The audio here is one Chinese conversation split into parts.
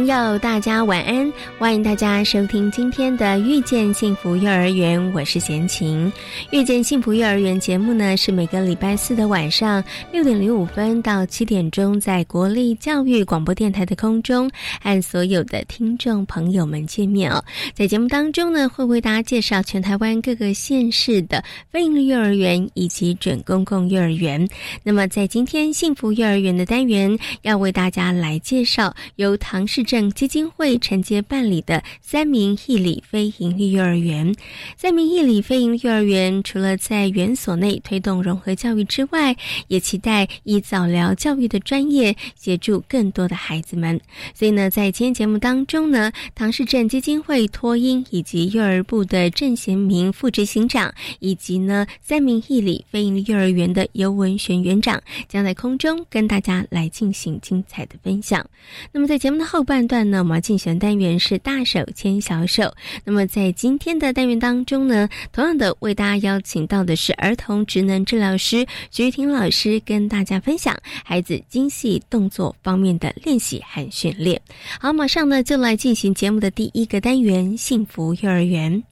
朋友，大家晚安！欢迎大家收听今天的《遇见幸福幼儿园》，我是贤琴。《遇见幸福幼儿园》节目呢，是每个礼拜四的晚上六点零五分到七点钟，在国立教育广播电台的空中，和所有的听众朋友们见面哦。在节目当中呢，会为大家介绍全台湾各个县市的非营利幼儿园以及准公共幼儿园。那么，在今天幸福幼儿园的单元，要为大家来介绍由唐氏。镇基金会承接办理的三名义理非营利幼儿园。三名义理非营利幼儿园除了在园所内推动融合教育之外，也期待以早疗教育的专业协助更多的孩子们。所以呢，在今天节目当中呢，唐氏镇基金会托婴以及幼儿部的郑贤明副执行长，以及呢三名义理非营利幼儿园的尤文璇园长，将在空中跟大家来进行精彩的分享。那么在节目的后。半段呢，我们要进行单元是大手牵小手。那么在今天的单元当中呢，同样的为大家邀请到的是儿童职能治疗师徐婷老师，跟大家分享孩子精细动作方面的练习和训练。好，马上呢就来进行节目的第一个单元——幸福幼儿园。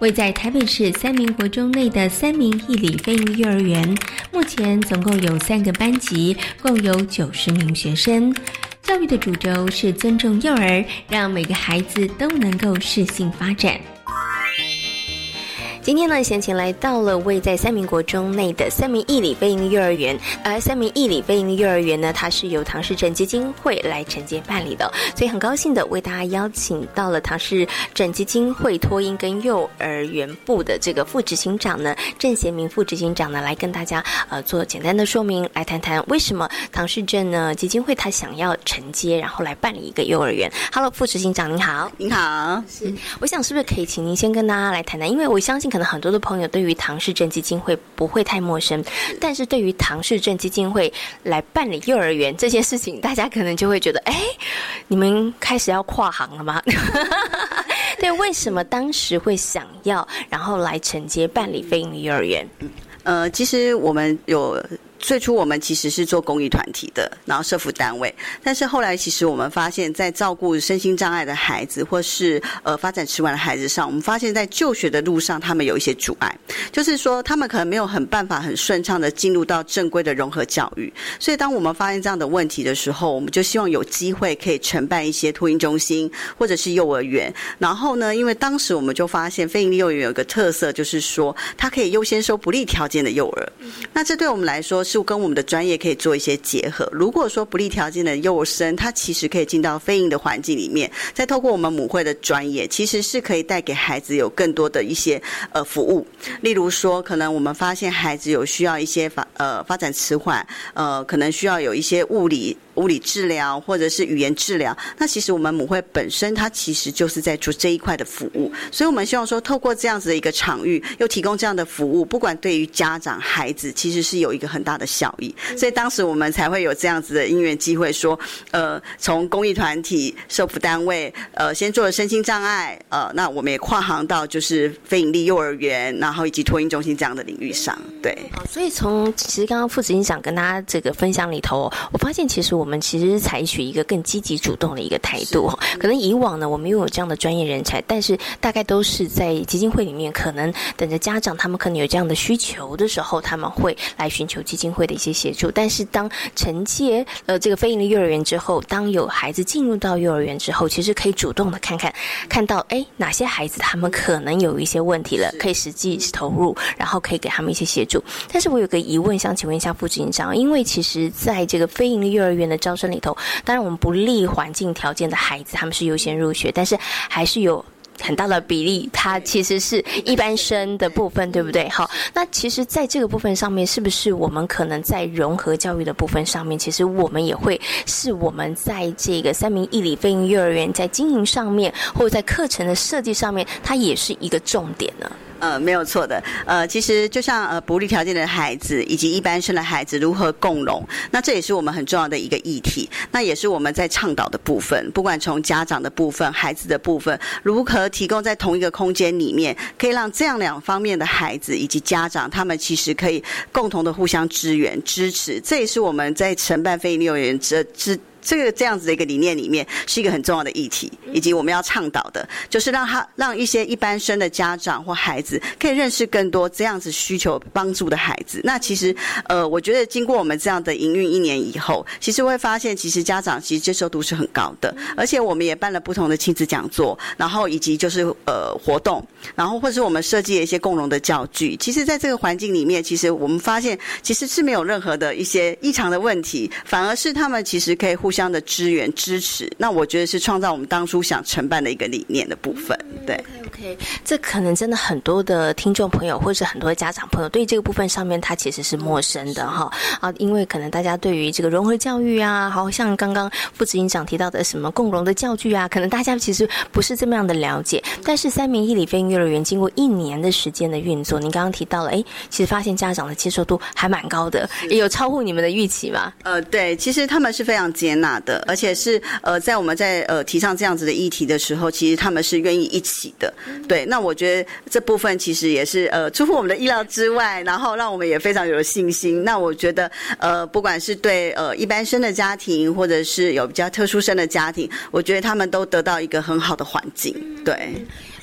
位在台北市三民国中内的三民义理非营幼儿园，目前总共有三个班级，共有九十名学生。教育的主轴是尊重幼儿，让每个孩子都能够适性发展。今天呢，贤琴来到了位在三民国中内的三民义理非营利幼儿园。而三民义理非营利幼儿园呢，它是由唐氏镇基金会来承接办理的，所以很高兴的为大家邀请到了唐氏镇基金会托婴跟幼儿园部的这个副执行长呢，郑贤明副执行长呢，来跟大家呃做简单的说明，来谈谈为什么唐氏镇呢基金会他想要承接，然后来办理一个幼儿园。Hello，副执行长您好，您好，是，我想是不是可以请您先跟大家来谈谈，因为我相信。可能很多的朋友对于唐氏症基金会不会太陌生，但是对于唐氏症基金会来办理幼儿园这件事情，大家可能就会觉得，哎，你们开始要跨行了吗？对，为什么当时会想要，然后来承接办理非营利幼儿园？呃，其实我们有。最初我们其实是做公益团体的，然后社福单位。但是后来其实我们发现，在照顾身心障碍的孩子，或是呃发展迟缓的孩子上，我们发现在就学的路上，他们有一些阻碍，就是说他们可能没有很办法很顺畅的进入到正规的融合教育。所以当我们发现这样的问题的时候，我们就希望有机会可以承办一些托婴中心或者是幼儿园。然后呢，因为当时我们就发现非营利幼儿园有个特色，就是说它可以优先收不利条件的幼儿。那这对我们来说。是跟我们的专业可以做一些结合。如果说不利条件的幼生，他其实可以进到非营的环境里面，再透过我们母会的专业，其实是可以带给孩子有更多的一些呃服务。例如说，可能我们发现孩子有需要一些发呃发展迟缓，呃，可能需要有一些物理。物理治疗或者是语言治疗，那其实我们母会本身它其实就是在做这一块的服务，所以我们希望说透过这样子的一个场域，又提供这样的服务，不管对于家长、孩子，其实是有一个很大的效益。所以当时我们才会有这样子的因缘机会，说呃，从公益团体、社福单位，呃，先做了身心障碍，呃，那我们也跨行到就是非营利幼儿园，然后以及托婴中心这样的领域上。对，所以从其实刚刚副执行长跟大家这个分享里头，我发现其实我们。们其实是采取一个更积极主动的一个态度。可能以往呢，我们拥有这样的专业人才，但是大概都是在基金会里面，可能等着家长他们可能有这样的需求的时候，他们会来寻求基金会的一些协助。但是当承接呃这个非营利幼儿园之后，当有孩子进入到幼儿园之后，其实可以主动的看看，看到哎哪些孩子他们可能有一些问题了，可以实际投入，然后可以给他们一些协助。但是我有个疑问，想请问一下副执行长，因为其实在这个非营利幼儿园的招生里头，当然我们不利环境条件的孩子，他们是优先入学，但是还是有。很大的比例，它其实是一般生的部分，对不对？好，那其实在这个部分上面，是不是我们可能在融合教育的部分上面，其实我们也会是我们在这个三明一理飞鹰幼儿园在经营上面，或者在课程的设计上面，它也是一个重点呢？呃，没有错的。呃，其实就像呃不利条件的孩子以及一般生的孩子如何共融，那这也是我们很重要的一个议题。那也是我们在倡导的部分，不管从家长的部分、孩子的部分，如何提供在同一个空间里面，可以让这样两方面的孩子以及家长，他们其实可以共同的互相支援、支持。这也是我们在承办非营利幼儿园之之。这个这样子的一个理念里面是一个很重要的议题，以及我们要倡导的，就是让他让一些一般生的家长或孩子可以认识更多这样子需求帮助的孩子。那其实，呃，我觉得经过我们这样的营运一年以后，其实会发现，其实家长其实接受度是很高的，而且我们也办了不同的亲子讲座，然后以及就是呃活动，然后或者是我们设计了一些共融的教具。其实，在这个环境里面，其实我们发现其实是没有任何的一些异常的问题，反而是他们其实可以互。互相的支援支持，那我觉得是创造我们当初想承办的一个理念的部分。对，OK，这可能真的很多的听众朋友或者是很多家长朋友对这个部分上面，他其实是陌生的哈啊，因为可能大家对于这个融合教育啊，好像刚刚副执行长提到的什么共融的教具啊，可能大家其实不是这么样的了解。但是三明一里飞鹰幼儿园经过一年的时间的运作，您刚刚提到了，哎，其实发现家长的接受度还蛮高的，也有超乎你们的预期吗？呃，对，其实他们是非常接。纳的，而且是呃，在我们在呃提倡这样子的议题的时候，其实他们是愿意一起的。对，那我觉得这部分其实也是呃出乎我们的意料之外，然后让我们也非常有信心。那我觉得呃，不管是对呃一般生的家庭，或者是有比较特殊生的家庭，我觉得他们都得到一个很好的环境。对。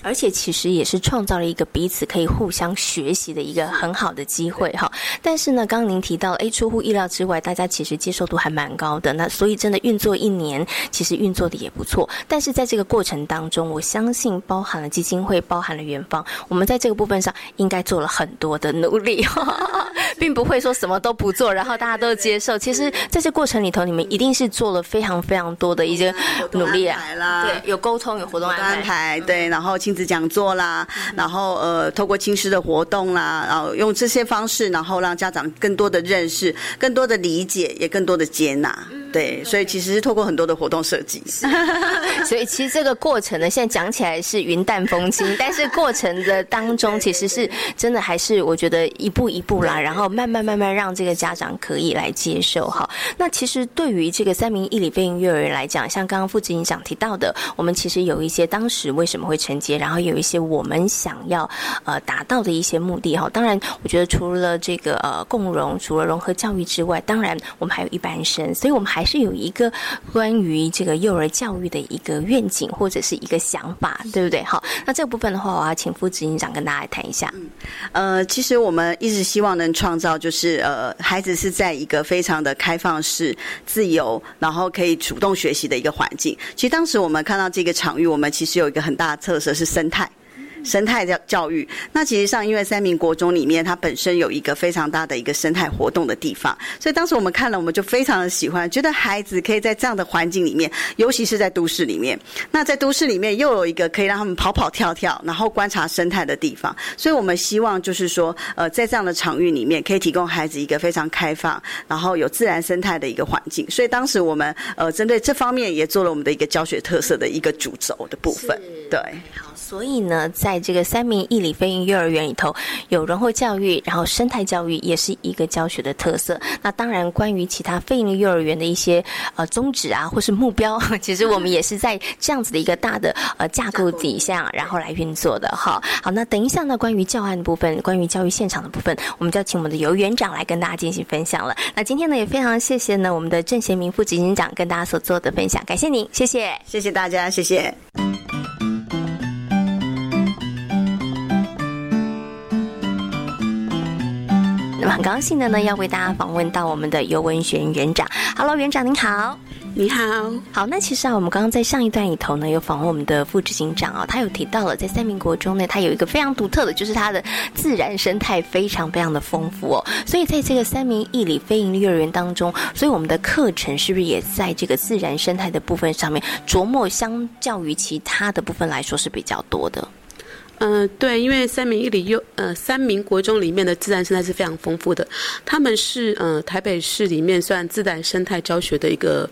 而且其实也是创造了一个彼此可以互相学习的一个很好的机会哈。但是呢，刚刚您提到，哎，出乎意料之外，大家其实接受度还蛮高的。那所以真的运作一年，其实运作的也不错。但是在这个过程当中，我相信包含了基金会，包含了元方，我们在这个部分上应该做了很多的努力，并不会说什么都不做，然后大家都接受。其实在这过程里头，你们一定是做了非常非常多的一些努力啊。对，有沟通，有活动安排，对，然后。亲子讲座啦，然后呃，透过亲师的活动啦，然后用这些方式，然后让家长更多的认识、更多的理解，也更多的接纳。对，所以其实是透过很多的活动设计。所以其实这个过程呢，现在讲起来是云淡风轻，但是过程的当中，其实是真的还是我觉得一步一步啦，然后慢慢慢慢让这个家长可以来接受哈。那其实对于这个三名一里飞鹰幼儿园来讲，像刚刚副执行长提到的，我们其实有一些当时为什么会承接。然后有一些我们想要呃达到的一些目的哈，当然我觉得除了这个呃共融，除了融合教育之外，当然我们还有一般生，所以我们还是有一个关于这个幼儿教育的一个愿景或者是一个想法，对不对？好，那这个部分的话，我要请副执行长跟大家来谈一下。嗯，呃，其实我们一直希望能创造就是呃孩子是在一个非常的开放式、自由，然后可以主动学习的一个环境。其实当时我们看到这个场域，我们其实有一个很大的特色是。生态。生态教教育，那其实上因为三明国中里面它本身有一个非常大的一个生态活动的地方，所以当时我们看了，我们就非常的喜欢，觉得孩子可以在这样的环境里面，尤其是在都市里面，那在都市里面又有一个可以让他们跑跑跳跳，然后观察生态的地方，所以我们希望就是说，呃，在这样的场域里面，可以提供孩子一个非常开放，然后有自然生态的一个环境。所以当时我们呃针对这方面也做了我们的一个教学特色的一个主轴的部分，对。所以呢，在这个三明义理飞行幼儿园里头，有融合教育，然后生态教育也是一个教学的特色。那当然，关于其他飞营幼儿园的一些呃宗旨啊，或是目标，其实我们也是在这样子的一个大的呃架构底下，然后来运作的哈。好，那等一下呢，关于教案的部分，关于教育现场的部分，我们就要请我们的游园长来跟大家进行分享了。那今天呢，也非常谢谢呢我们的郑贤明副执行长跟大家所做的分享，感谢您，谢谢，谢谢大家，谢谢。很高兴的呢，要为大家访问到我们的尤文学园长。Hello，园长您好，你好，好。那其实啊，我们刚刚在上一段里头呢，有访问我们的副执行长啊，他有提到了在三民国中呢，它有一个非常独特的，就是它的自然生态非常非常的丰富哦。所以在这个三民义理非营利幼儿园当中，所以我们的课程是不是也在这个自然生态的部分上面琢磨，相较于其他的部分来说是比较多的？嗯，对，因为三民一里又呃三民国中里面的自然生态是非常丰富的，他们是呃台北市里面算自然生态教学的一个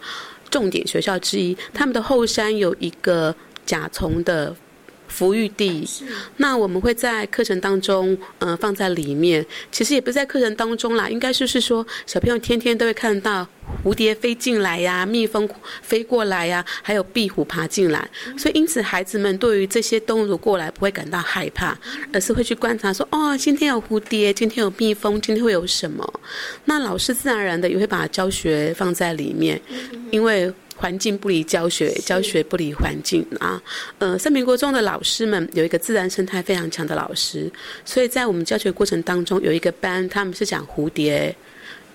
重点学校之一。他们的后山有一个甲虫的孵育地，那我们会在课程当中呃放在里面。其实也不是在课程当中啦，应该就是说小朋友天天都会看到。蝴蝶飞进来呀，蜜蜂飞过来呀，还有壁虎爬进来，所以因此孩子们对于这些动物过来不会感到害怕，而是会去观察说：哦，今天有蝴蝶，今天有蜜蜂，今天会有什么？那老师自然而然的也会把教学放在里面，因为环境不离教学，教学不离环境啊。呃，三民国中的老师们有一个自然生态非常强的老师，所以在我们教学过程当中有一个班，他们是讲蝴蝶。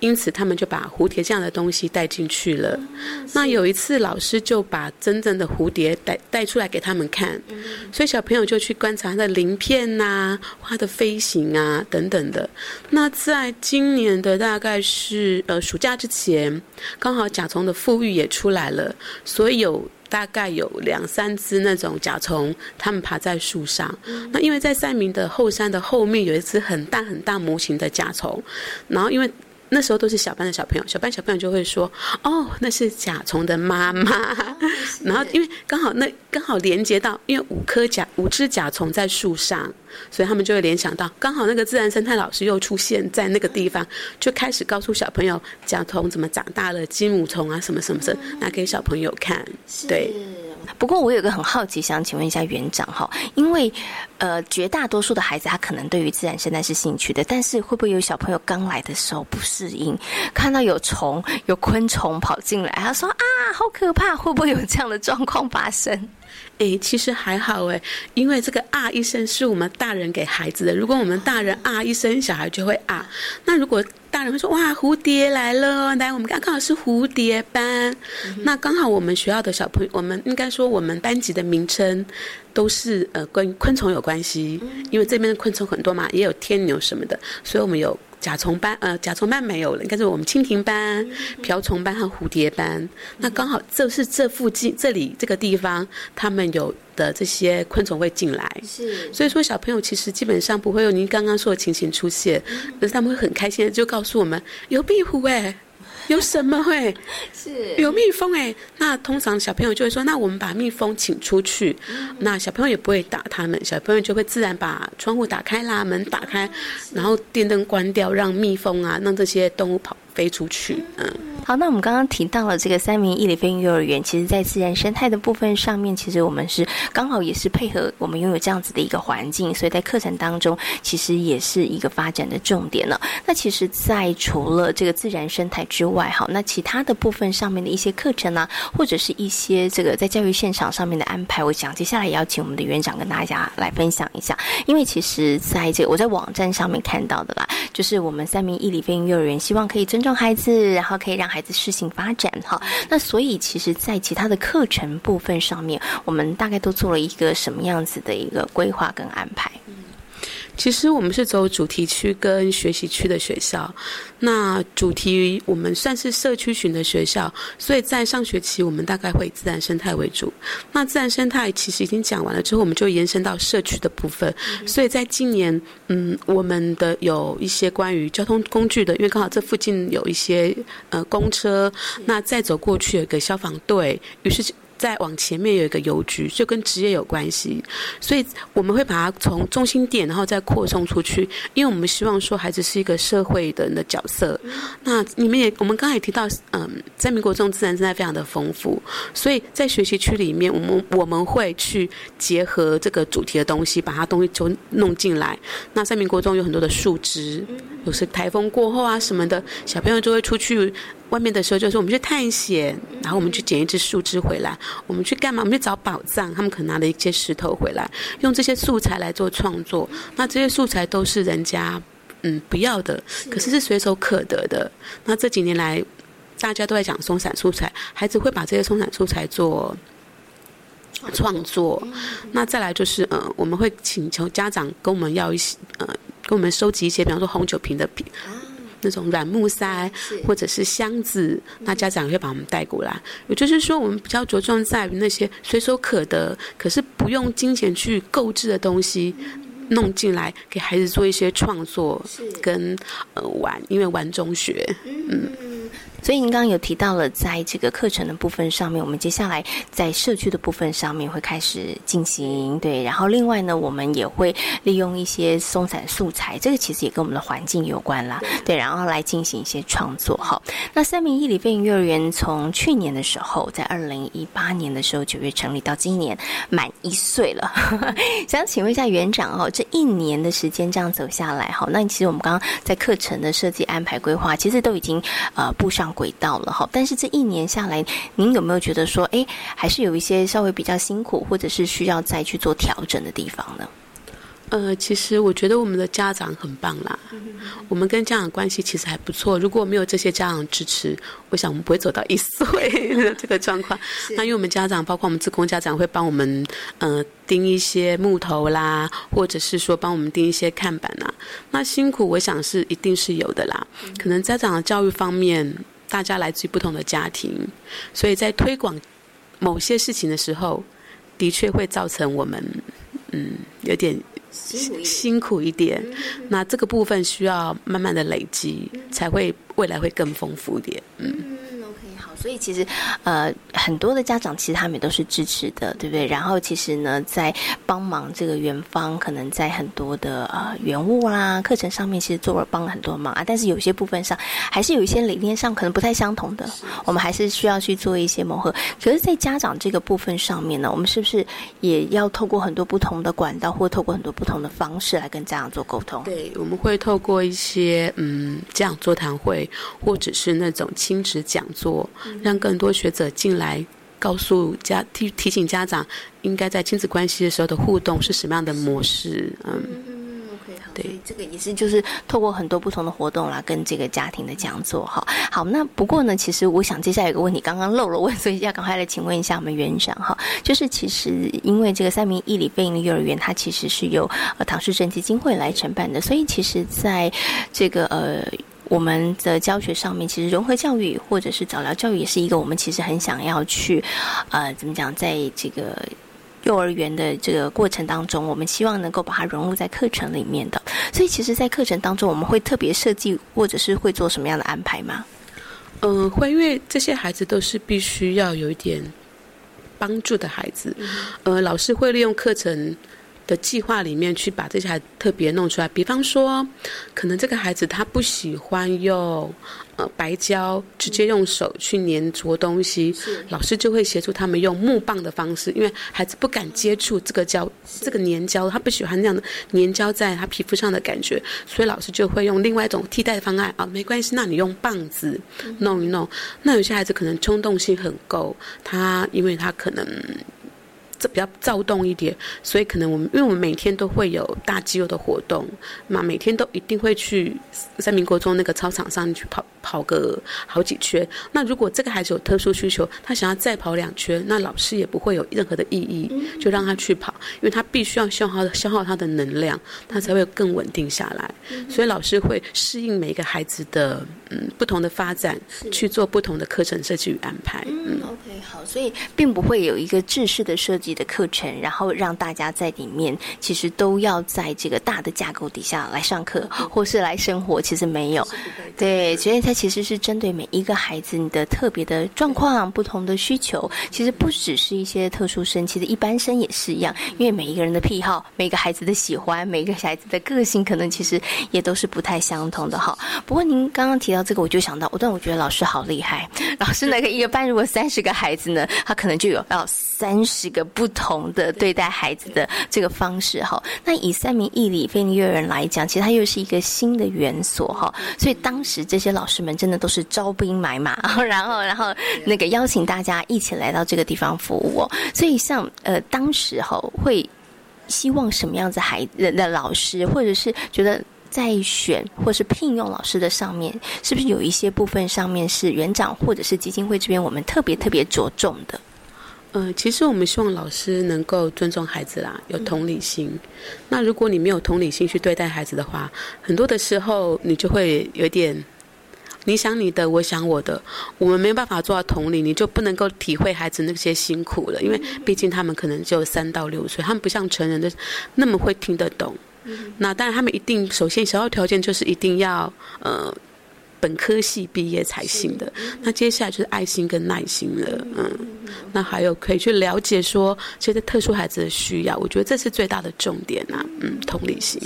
因此，他们就把蝴蝶这样的东西带进去了。那有一次，老师就把真正的蝴蝶带带出来给他们看，所以小朋友就去观察它的鳞片呐、它的飞行啊等等的。那在今年的大概是呃暑假之前，刚好甲虫的富裕也出来了，所以有大概有两三只那种甲虫，它们爬在树上。那因为在三明的后山的后面有一只很大很大模型的甲虫，然后因为。那时候都是小班的小朋友，小班小朋友就会说：“哦，那是甲虫的妈妈。”然后因为刚好那刚好连接到，因为五颗甲五只甲虫在树上，所以他们就会联想到，刚好那个自然生态老师又出现在那个地方，就开始告诉小朋友甲虫怎么长大了，金母虫啊什么什么的，拿给小朋友看。对。不过我有个很好奇，想请问一下园长哈，因为呃绝大多数的孩子他可能对于自然生态是兴趣的，但是会不会有小朋友刚来的时候不适应，看到有虫有昆虫跑进来，他说啊好可怕，会不会有这样的状况发生？哎，其实还好哎，因为这个啊一声是我们大人给孩子的，如果我们大人啊一声，小孩就会啊。那如果大人会说哇蝴蝶来了，来我们刚刚好是蝴蝶班，那刚好我们学校的小朋友，我们应该说我们班级的名称都是呃跟昆虫有关系，因为这边的昆虫很多嘛，也有天牛什么的，所以我们有。甲虫斑，呃，甲虫斑没有了，应该是我们蜻蜓斑、瓢虫斑和蝴蝶斑。那刚好这是这附近这里这个地方，他们有的这些昆虫会进来。是，所以说小朋友其实基本上不会有您刚刚说的情形出现，可是他们会很开心的就告诉我们有壁虎哎。有什么会？是有蜜蜂哎，那通常小朋友就会说，那我们把蜜蜂请出去，那小朋友也不会打他们，小朋友就会自然把窗户打开啦，门打开，然后电灯关掉，让蜜蜂啊，让这些动物跑。飞出去，嗯，好，那我们刚刚提到了这个三明义理飞行幼儿园，其实在自然生态的部分上面，其实我们是刚好也是配合我们拥有这样子的一个环境，所以在课程当中，其实也是一个发展的重点了。那其实，在除了这个自然生态之外，好，那其他的部分上面的一些课程呢，或者是一些这个在教育现场上面的安排，我想接下来也要请我们的园长跟大家来分享一下，因为其实在这个我在网站上面看到的啦，就是我们三明义理飞行幼儿园希望可以尊重。孩子，然后可以让孩事情发展哈。那所以，其实，在其他的课程部分上面，我们大概都做了一个什么样子的一个规划跟安排？其实我们是走主题区跟学习区的学校，那主题我们算是社区型的学校，所以在上学期我们大概会以自然生态为主。那自然生态其实已经讲完了之后，我们就延伸到社区的部分。所以在今年，嗯，我们的有一些关于交通工具的，因为刚好这附近有一些呃公车，那再走过去有个消防队，于是。再往前面有一个邮局，就跟职业有关系，所以我们会把它从中心点，然后再扩充出去，因为我们希望说孩子是一个社会的人的角色。那你们也，我们刚才也提到，嗯，在民国中自然生态非常的丰富，所以在学习区里面，我们我们会去结合这个主题的东西，把它东西就弄进来。那在民国中有很多的树枝，有时台风过后啊什么的，小朋友就会出去。外面的时候就是我们去探险，然后我们去捡一只树枝回来，我们去干嘛？我们去找宝藏。他们可能拿了一些石头回来，用这些素材来做创作。那这些素材都是人家嗯不要的，可是是随手可得的。那这几年来，大家都在讲松散素材，孩子会把这些松散素材做创作。那再来就是呃，我们会请求家长跟我们要一些呃，跟我们收集一些，比方说红酒瓶的瓶。那种软木塞或者是箱子，那家长会把我们带过来。也就是说，我们比较着重在于那些随手可得，可是不用金钱去购置的东西，弄进来给孩子做一些创作跟呃玩，因为玩中学，嗯。所以您刚刚有提到了，在这个课程的部分上面，我们接下来在社区的部分上面会开始进行对，然后另外呢，我们也会利用一些松散素材，这个其实也跟我们的环境有关啦，对，然后来进行一些创作哈。那三明一里飞行幼儿园从去年的时候，在二零一八年的时候九月成立，到今年满一岁了，想请问一下园长哦，这一年的时间这样走下来哈，那其实我们刚刚在课程的设计安排规划，其实都已经呃布上。轨道了哈，但是这一年下来，您有没有觉得说，哎，还是有一些稍微比较辛苦，或者是需要再去做调整的地方呢？呃，其实我觉得我们的家长很棒啦，我们跟家长关系其实还不错。如果没有这些家长支持，我想我们不会走到一岁的这个状况。那因为我们家长，包括我们自工家长，会帮我们呃钉一些木头啦，或者是说帮我们钉一些看板呐。那辛苦，我想是一定是有的啦。可能家长的教育方面。大家来自于不同的家庭，所以在推广某些事情的时候，的确会造成我们嗯有点辛苦一点。那这个部分需要慢慢的累积，才会未来会更丰富一点。嗯。所以其实，呃，很多的家长其实他们也都是支持的，对不对？然后其实呢，在帮忙这个园方，可能在很多的呃原物啦、课程上面，其实做了帮了很多忙啊。但是有些部分上，还是有一些理念上可能不太相同的，我们还是需要去做一些磨合。可是，在家长这个部分上面呢，我们是不是也要透过很多不同的管道，或透过很多不同的方式来跟家长做沟通？对，我们会透过一些嗯家长座谈会，或者是那种亲子讲座。让更多学者进来，告诉家提提醒家长，应该在亲子关系的时候的互动是什么样的模式？嗯，OK，对，这个也是就是透过很多不同的活动啦，跟这个家庭的讲座哈。好，那不过呢，其实我想接下来有个问题，刚刚漏了问，所以要赶快来请问一下我们园长哈。就是其实因为这个三明义理非营的幼儿园，它其实是由呃唐氏症基金会来承办的，所以其实在这个呃。我们的教学上面，其实融合教育或者是早疗教育，也是一个我们其实很想要去，呃，怎么讲，在这个幼儿园的这个过程当中，我们希望能够把它融入在课程里面的。所以，其实，在课程当中，我们会特别设计，或者是会做什么样的安排吗？嗯，会，因为这些孩子都是必须要有一点帮助的孩子，呃，老师会利用课程。的计划里面去把这些孩子特别弄出来，比方说，可能这个孩子他不喜欢用呃白胶，直接用手去粘着东西，老师就会协助他们用木棒的方式，因为孩子不敢接触这个胶，这个粘胶，他不喜欢那样的粘胶在他皮肤上的感觉，所以老师就会用另外一种替代方案啊，没关系，那你用棒子弄一弄。那有些孩子可能冲动性很够，他因为他可能。这比较躁动一点，所以可能我们，因为我们每天都会有大肌肉的活动，那每天都一定会去三民国中那个操场上去跑跑个好几圈。那如果这个孩子有特殊需求，他想要再跑两圈，那老师也不会有任何的意义，就让他去跑，因为他必须要消耗消耗他的能量，他才会更稳定下来。所以老师会适应每一个孩子的嗯不同的发展，去做不同的课程设计与安排。嗯，OK，好，所以并不会有一个制式的设计。的课程，然后让大家在里面，其实都要在这个大的架构底下来上课，或是来生活。其实没有，对，所以它其实是针对每一个孩子你的特别的状况、不同的需求。其实不只是一些特殊生，其实一般生也是一样，因为每一个人的癖好、每个孩子的喜欢、每个孩子的个性，可能其实也都是不太相同的哈。不过您刚刚提到这个，我就想到，我但我觉得老师好厉害，老师那个一个班如果三十个孩子呢，他可能就有要三十个不同的对待孩子的这个方式哈。那以三名义理非幼儿园来讲，其实它又是一个新的园所哈，所以当时这些老师们真的都是招兵买马，然后然后那个邀请大家一起来到这个地方服务。所以像呃当时候会希望什么样子孩子的老师，或者是觉得在选或是聘用老师的上面，是不是有一些部分上面是园长或者是基金会这边我们特别特别着重的？呃，其实我们希望老师能够尊重孩子啦，有同理心。那如果你没有同理心去对待孩子的话，很多的时候你就会有点你想你的，我想我的，我们没有办法做到同理，你就不能够体会孩子那些辛苦了。因为毕竟他们可能只有三到六岁，他们不像成人的那么会听得懂。那当然，他们一定首先首要条件就是一定要呃。本科系毕业才行的，那接下来就是爱心跟耐心了，嗯，那还有可以去了解说这些特殊孩子的需要，我觉得这是最大的重点啊，嗯，同理心。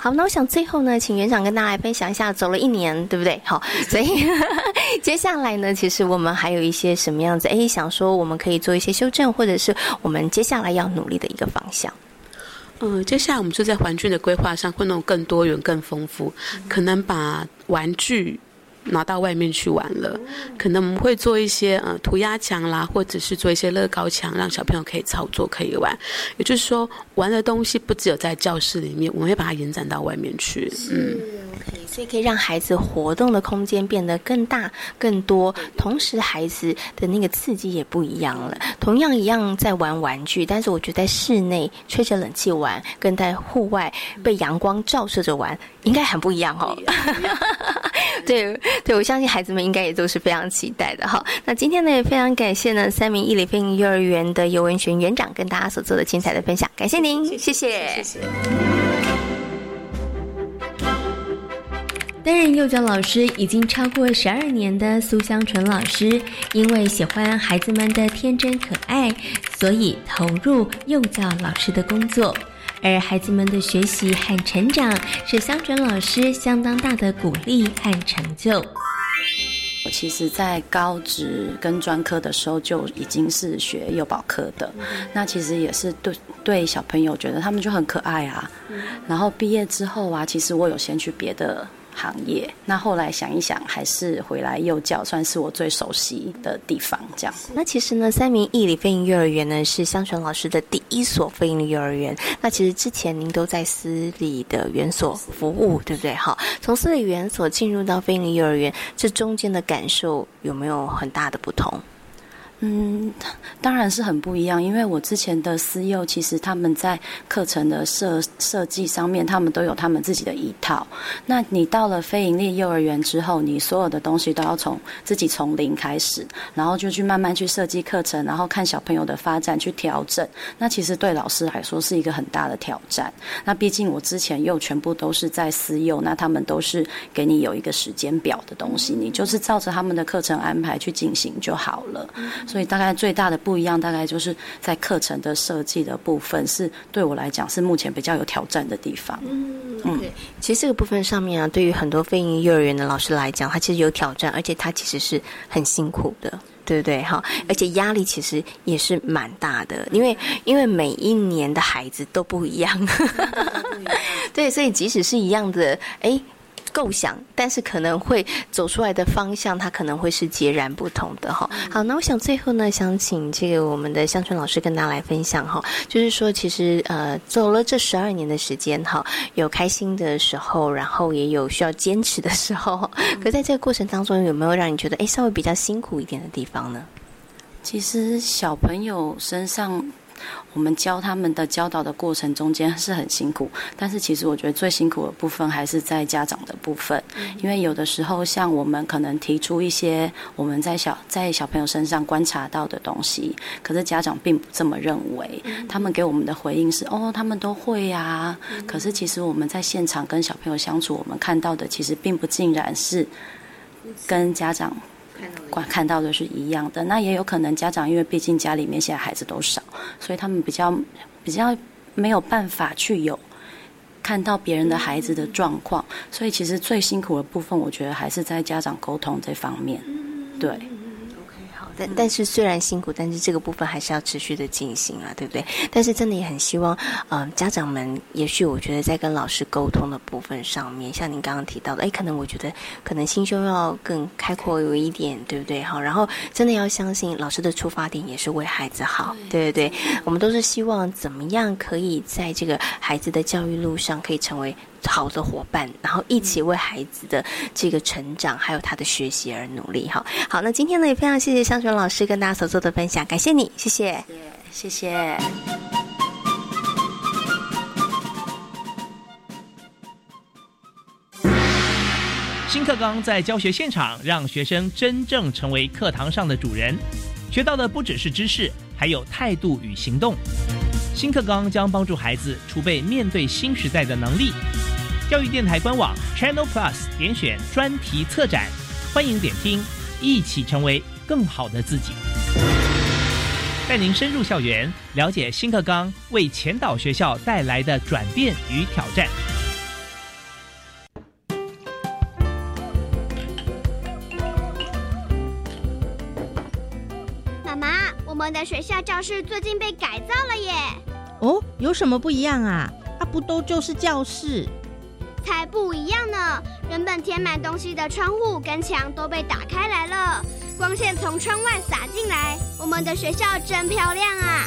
好，那我想最后呢，请园长跟大家来分享一下，走了一年，对不对？好，所以 接下来呢，其实我们还有一些什么样子？哎，想说我们可以做一些修正，或者是我们接下来要努力的一个方向。嗯，接下来我们就在环境的规划上会弄更多元、更丰富，可能把玩具拿到外面去玩了。可能我们会做一些呃涂鸦墙啦，或者是做一些乐高墙，让小朋友可以操作、可以玩。也就是说，玩的东西不只有在教室里面，我们会把它延展到外面去。嗯。所以可以让孩子活动的空间变得更大、更多，同时孩子的那个刺激也不一样了。同样一样在玩玩具，但是我觉得在室内吹着冷气玩，跟在户外被阳光照射着玩，应该很不一样哦。对 对，我相信孩子们应该也都是非常期待的哈。那今天呢，也非常感谢呢三名一里飞行幼儿园的尤文璇园长跟大家所做的精彩的分享，感谢您，谢谢，谢谢。担任幼教老师已经超过十二年的苏香纯老师，因为喜欢孩子们的天真可爱，所以投入幼教老师的工作。而孩子们的学习和成长，是香纯老师相当大的鼓励和成就。我其实，在高职跟专科的时候就已经是学幼保科的，那其实也是对对小朋友觉得他们就很可爱啊。然后毕业之后啊，其实我有先去别的。行业，那后来想一想，还是回来幼教算是我最熟悉的地方。这样，那其实呢，三明义理飞行幼儿园呢是香纯老师的第一所飞行幼儿园。那其实之前您都在私立的园所服务，对不对？好，从私立园所进入到飞行幼儿园，这中间的感受有没有很大的不同？嗯，当然是很不一样，因为我之前的私幼其实他们在课程的设设计上面，他们都有他们自己的一套。那你到了非营利幼儿园之后，你所有的东西都要从自己从零开始，然后就去慢慢去设计课程，然后看小朋友的发展去调整。那其实对老师来说是一个很大的挑战。那毕竟我之前又全部都是在私幼，那他们都是给你有一个时间表的东西，你就是照着他们的课程安排去进行就好了。所以大概最大的不一样，大概就是在课程的设计的部分，是对我来讲是目前比较有挑战的地方。嗯，对，其实这个部分上面啊，对于很多非营幼儿园的老师来讲，他其实有挑战，而且他其实是很辛苦的，对不对？哈，而且压力其实也是蛮大的，因为因为每一年的孩子 都不一样，对，所以即使是一样的，哎。构想，但是可能会走出来的方向，它可能会是截然不同的哈。好，那我想最后呢，想请这个我们的香春老师跟大家来分享哈，就是说，其实呃，走了这十二年的时间哈，有开心的时候，然后也有需要坚持的时候。可在这个过程当中，有没有让你觉得哎，稍微比较辛苦一点的地方呢？其实小朋友身上。我们教他们的教导的过程中间是很辛苦，但是其实我觉得最辛苦的部分还是在家长的部分，因为有的时候像我们可能提出一些我们在小在小朋友身上观察到的东西，可是家长并不这么认为，他们给我们的回应是哦，他们都会呀，可是其实我们在现场跟小朋友相处，我们看到的其实并不尽然是跟家长。观看到的是一样的，那也有可能家长因为毕竟家里面现在孩子都少，所以他们比较比较没有办法去有看到别人的孩子的状况，所以其实最辛苦的部分，我觉得还是在家长沟通这方面，对。但但是虽然辛苦，但是这个部分还是要持续的进行啊，对不对？但是真的也很希望，嗯，家长们，也许我觉得在跟老师沟通的部分上面，像您刚刚提到的，哎，可能我觉得可能心胸要更开阔有一点，对不对？好，然后真的要相信老师的出发点也是为孩子好，对对对，我们都是希望怎么样可以在这个孩子的教育路上可以成为。好的伙伴，然后一起为孩子的这个成长还有他的学习而努力。哈，好，那今天呢也非常谢谢香纯老师跟大家所做的分享，感谢你，谢谢，谢谢。新课纲在教学现场，让学生真正成为课堂上的主人，学到的不只是知识，还有态度与行动。新课纲将帮助孩子储备面对新时代的能力。教育电台官网 Channel Plus 点选专题策展，欢迎点听，一起成为更好的自己。带您深入校园，了解新课纲为前导学校带来的转变与挑战。妈妈，我们的学校教室最近被改造了耶！哦，有什么不一样啊？啊，不都就是教室？才不一样呢！原本填满东西的窗户跟墙都被打开来了，光线从窗外洒进来。我们的学校真漂亮啊！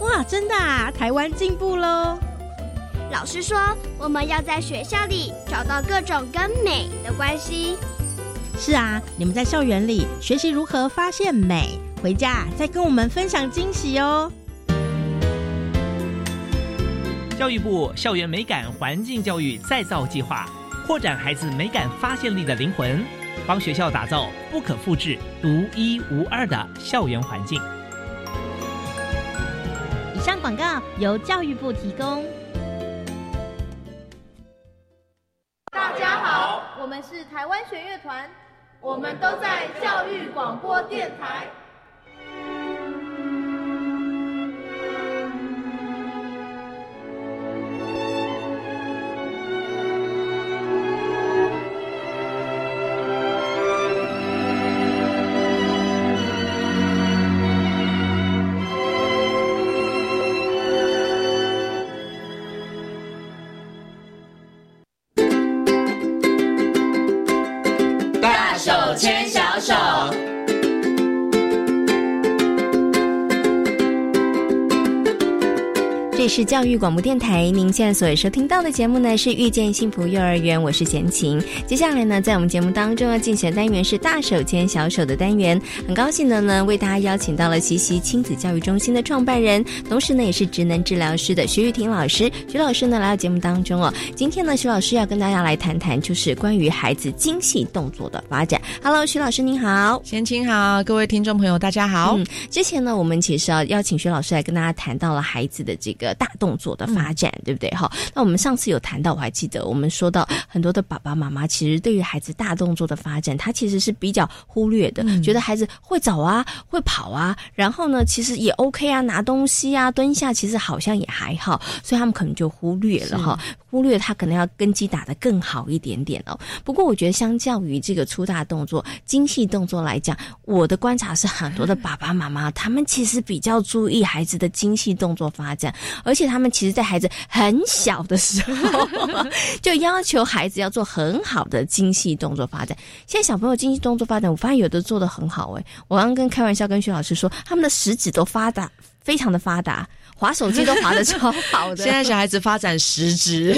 哇，真的啊！台湾进步喽！老师说，我们要在学校里找到各种跟美的关系。是啊，你们在校园里学习如何发现美，回家再跟我们分享惊喜哦。教育部校园美感环境教育再造计划，扩展孩子美感发现力的灵魂，帮学校打造不可复制、独一无二的校园环境。以上广告由教育部提供。大家好，我们是台湾弦乐团，我们都在教育广播电台。是教育广播电台，您现在所收听到的节目呢是遇见幸福幼儿园，我是贤琴。接下来呢，在我们节目当中要进行的单元是大手牵小手的单元。很高兴的呢，为大家邀请到了习习亲子教育中心的创办人，同时呢也是职能治疗师的徐玉婷老师。徐老师呢来到节目当中哦，今天呢徐老师要跟大家来谈谈，就是关于孩子精细动作的发展。Hello，徐老师您好，贤琴好，各位听众朋友大家好。嗯，之前呢我们其实要邀请徐老师来跟大家谈到了孩子的这个。大动作的发展，对不对？哈，那我们上次有谈到，我还记得，我们说到很多的爸爸妈妈，其实对于孩子大动作的发展，他其实是比较忽略的，觉得孩子会走啊，会跑啊，然后呢，其实也 OK 啊，拿东西啊，蹲下，其实好像也还好，所以他们可能就忽略了哈，忽略他可能要根基打得更好一点点哦。不过我觉得，相较于这个粗大动作、精细动作来讲，我的观察是，很多的爸爸妈妈他们其实比较注意孩子的精细动作发展。而且他们其实，在孩子很小的时候，就要求孩子要做很好的精细动作发展。现在小朋友精细动作发展，我发现有的做的很好哎。我刚刚跟开玩笑跟徐老师说，他们的食指都发达，非常的发达。滑手机都滑的超好的。现在小孩子发展十指，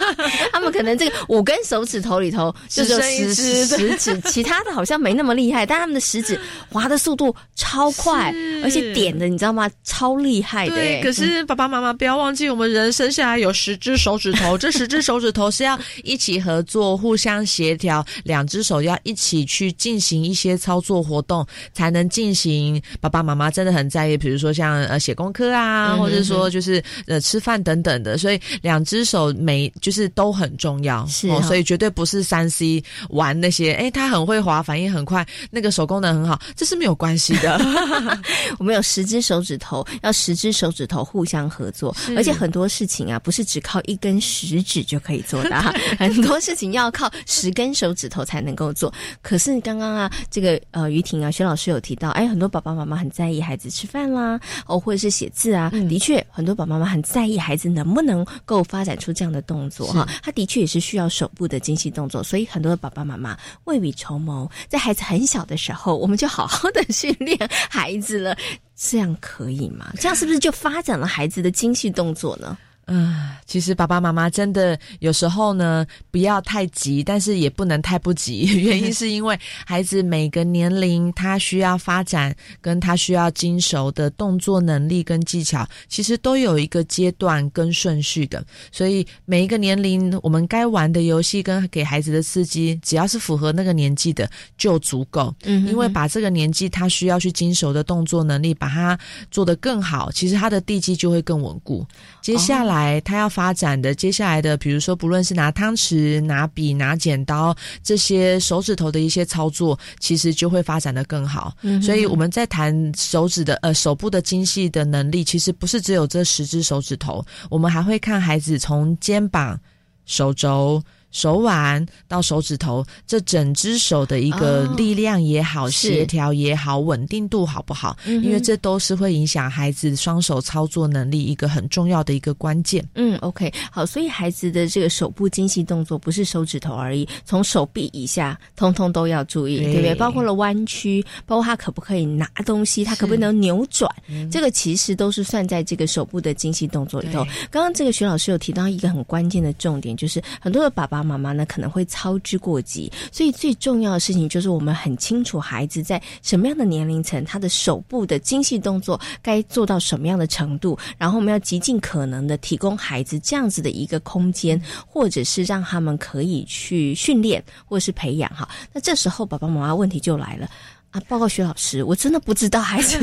他们可能这个五根手指头里头就只有十十指，其他的好像没那么厉害，但他们的食指滑的速度超快，而且点的你知道吗？超厉害的。对，可是爸爸妈妈不要忘记，我们人生下来有十只手指头，这十只手指头是要一起合作、互相协调，两只手要一起去进行一些操作活动，才能进行。爸爸妈妈真的很在意，比如说像呃写功课啊，或者说就是呃吃饭等等的，所以两只手每就是都很重要，是，所以绝对不是三 C 玩那些，哎，他很会滑，反应很快，那个手功能很好，这是没有关系的。我们有十只手指头，要十只手指头互相合作，而且很多事情啊，不是只靠一根食指就可以做的，很多事情要靠十根手指头才能够做。可是刚刚啊，这个呃于婷啊，薛老师有提到，哎，很多爸爸妈妈很在意孩子吃饭啦，哦，或者是写字啊，的确，很多爸爸妈妈很在意孩子能不能够发展出这样的动作哈，他的确也是需要手部的精细动作，所以很多的爸爸妈妈未雨绸缪，在孩子很小的时候，我们就好好的训练孩子了，这样可以吗？这样是不是就发展了孩子的精细动作呢？嗯，其实爸爸妈妈真的有时候呢，不要太急，但是也不能太不急。原因是因为孩子每个年龄他需要发展，跟他需要精熟的动作能力跟技巧，其实都有一个阶段跟顺序的。所以每一个年龄，我们该玩的游戏跟给孩子的刺激，只要是符合那个年纪的就足够。嗯，因为把这个年纪他需要去精熟的动作能力，把它做得更好，其实他的地基就会更稳固。接下来。来，他要发展的接下来的，比如说，不论是拿汤匙、拿笔、拿剪刀这些手指头的一些操作，其实就会发展的更好。所以我们在谈手指的呃手部的精细的能力，其实不是只有这十只手指头，我们还会看孩子从肩膀、手肘。手腕到手指头，这整只手的一个力量也好，协调也好，稳定度好不好？因为这都是会影响孩子双手操作能力一个很重要的一个关键。嗯，OK，好，所以孩子的这个手部精细动作不是手指头而已，从手臂以下，通通都要注意，对不对？包括了弯曲，包括他可不可以拿东西，他可不可能扭转，这个其实都是算在这个手部的精细动作里头。刚刚这个徐老师有提到一个很关键的重点，就是很多的爸爸。妈妈呢可能会操之过急，所以最重要的事情就是我们很清楚孩子在什么样的年龄层，他的手部的精细动作该做到什么样的程度，然后我们要极尽可能的提供孩子这样子的一个空间，或者是让他们可以去训练或是培养哈。那这时候爸爸妈妈问题就来了。啊，报告徐老师，我真的不知道孩子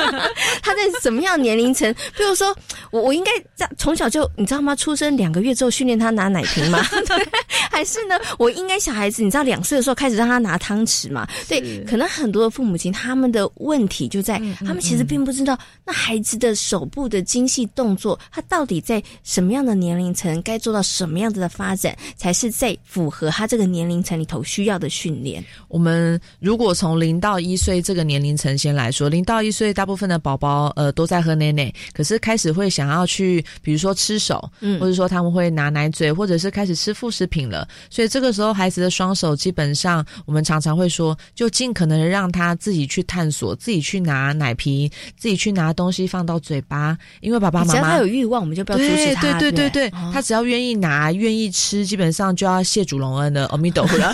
他在什么样年龄层。比如说，我我应该在从小就你知道吗？出生两个月之后训练他拿奶瓶吗？对，还是呢？我应该小孩子你知道两岁的时候开始让他拿汤匙嘛？对，可能很多的父母亲他们的问题就在他们其实并不知道那孩子的手部的精细动作，他到底在什么样的年龄层该做到什么样子的发展，才是在符合他这个年龄层里头需要的训练。我们如果从零到一岁这个年龄层先来说，零到一岁大部分的宝宝呃都在喝奶奶，可是开始会想要去，比如说吃手，嗯，或者说他们会拿奶嘴，或者是开始吃副食品了。所以这个时候孩子的双手基本上，我们常常会说，就尽可能让他自己去探索，自己去拿奶瓶，自己去拿东西放到嘴巴，因为爸爸妈妈只要他有欲望，我们就不要阻止他。对对对对，他只要愿意拿，愿意吃，基本上就要谢主隆恩的阿弥陀佛了，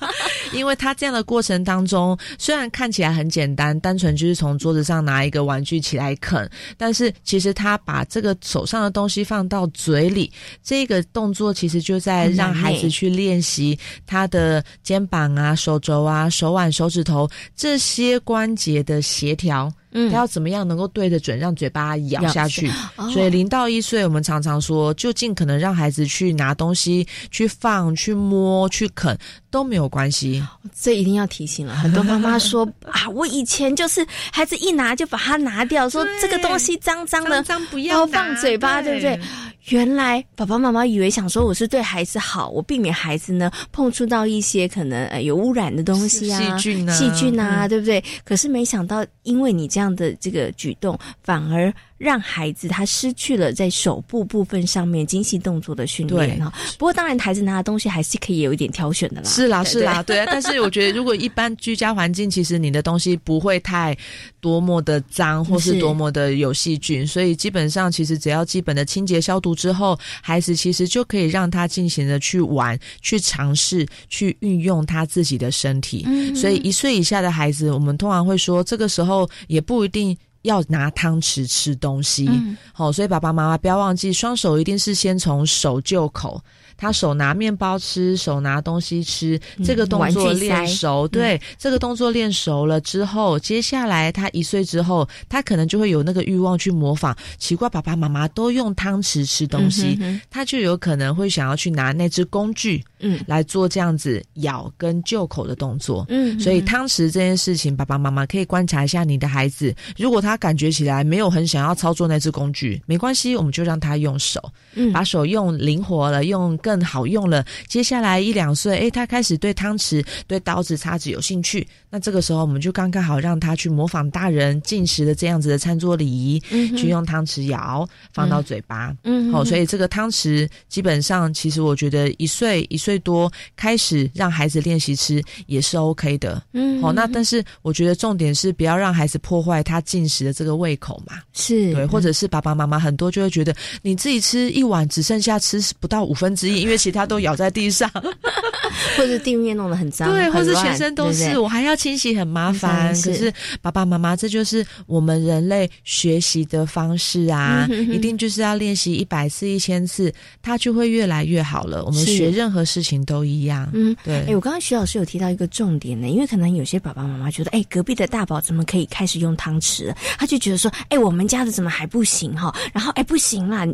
因为他这样的过程当中。虽然看起来很简单，单纯就是从桌子上拿一个玩具起来啃，但是其实他把这个手上的东西放到嘴里，这个动作其实就在让孩子去练习他的肩膀啊、手肘啊、手腕、手指头这些关节的协调。嗯，他要怎么样能够对得准，让嘴巴咬下去？所以零到一岁，我们常常说，就尽可能让孩子去拿东西、去放、去摸、去啃都没有关系。这一定要提醒了，很多妈妈说 啊，我以前就是孩子一拿就把它拿掉，说这个东西脏脏的，脏不要放嘴巴，对不对？原来爸爸妈妈以为想说我是对孩子好，我避免孩子呢碰触到一些可能呃有污染的东西啊，细菌啊，细菌啊，对不对？可是没想到，因为你这样的这个举动，反而让孩子他失去了在手部部分上面精细动作的训练哈。不过当然，孩子拿的东西还是可以有一点挑选的啦。是啦，是啦，对啊。但是我觉得，如果一般居家环境，其实你的东西不会太多么的脏，或是多么的有细菌，所以基本上其实只要基本的清洁消毒之后，孩子其实就可以让他进行的去玩、去尝试、去运用他自己的身体。所以一岁以下的孩子，我们通常会说，这个时候也不一定。要拿汤匙吃东西，好，所以爸爸妈妈不要忘记，双手一定是先从手就口。他手拿面包吃，手拿东西吃，这个动作练熟，对，这个动作练熟了之后，接下来他一岁之后，他可能就会有那个欲望去模仿。奇怪，爸爸妈妈都用汤匙吃东西，他就有可能会想要去拿那只工具，嗯，来做这样子咬跟就口的动作。嗯，所以汤匙这件事情，爸爸妈妈可以观察一下你的孩子，如果他感觉起来没有很想要操作那只工具，没关系，我们就让他用手，嗯，把手用灵活了，用更。好用了。接下来一两岁，诶，他开始对汤匙、对刀子、叉子有兴趣。那这个时候，我们就刚刚好让他去模仿大人进食的这样子的餐桌礼仪，嗯去用汤匙舀放到嘴巴。嗯，好，所以这个汤匙基本上，其实我觉得一岁一岁多开始让孩子练习吃也是 OK 的。嗯，好，那但是我觉得重点是不要让孩子破坏他进食的这个胃口嘛。是对，或者是爸爸妈妈很多就会觉得你自己吃一碗只剩下吃不到五分之一。因为其他都咬在地上，或者地面弄得很脏，对，或者全身都是，我还要清洗，很麻烦。可是爸爸妈妈，这就是我们人类学习的方式啊，一定就是要练习一百次、一千次，它就会越来越好了。我们学任何事情都一样，嗯，对。哎，我刚刚徐老师有提到一个重点呢，因为可能有些爸爸妈妈觉得，哎，隔壁的大宝怎么可以开始用汤匙？他就觉得说，哎，我们家的怎么还不行哈？然后，哎，不行啦。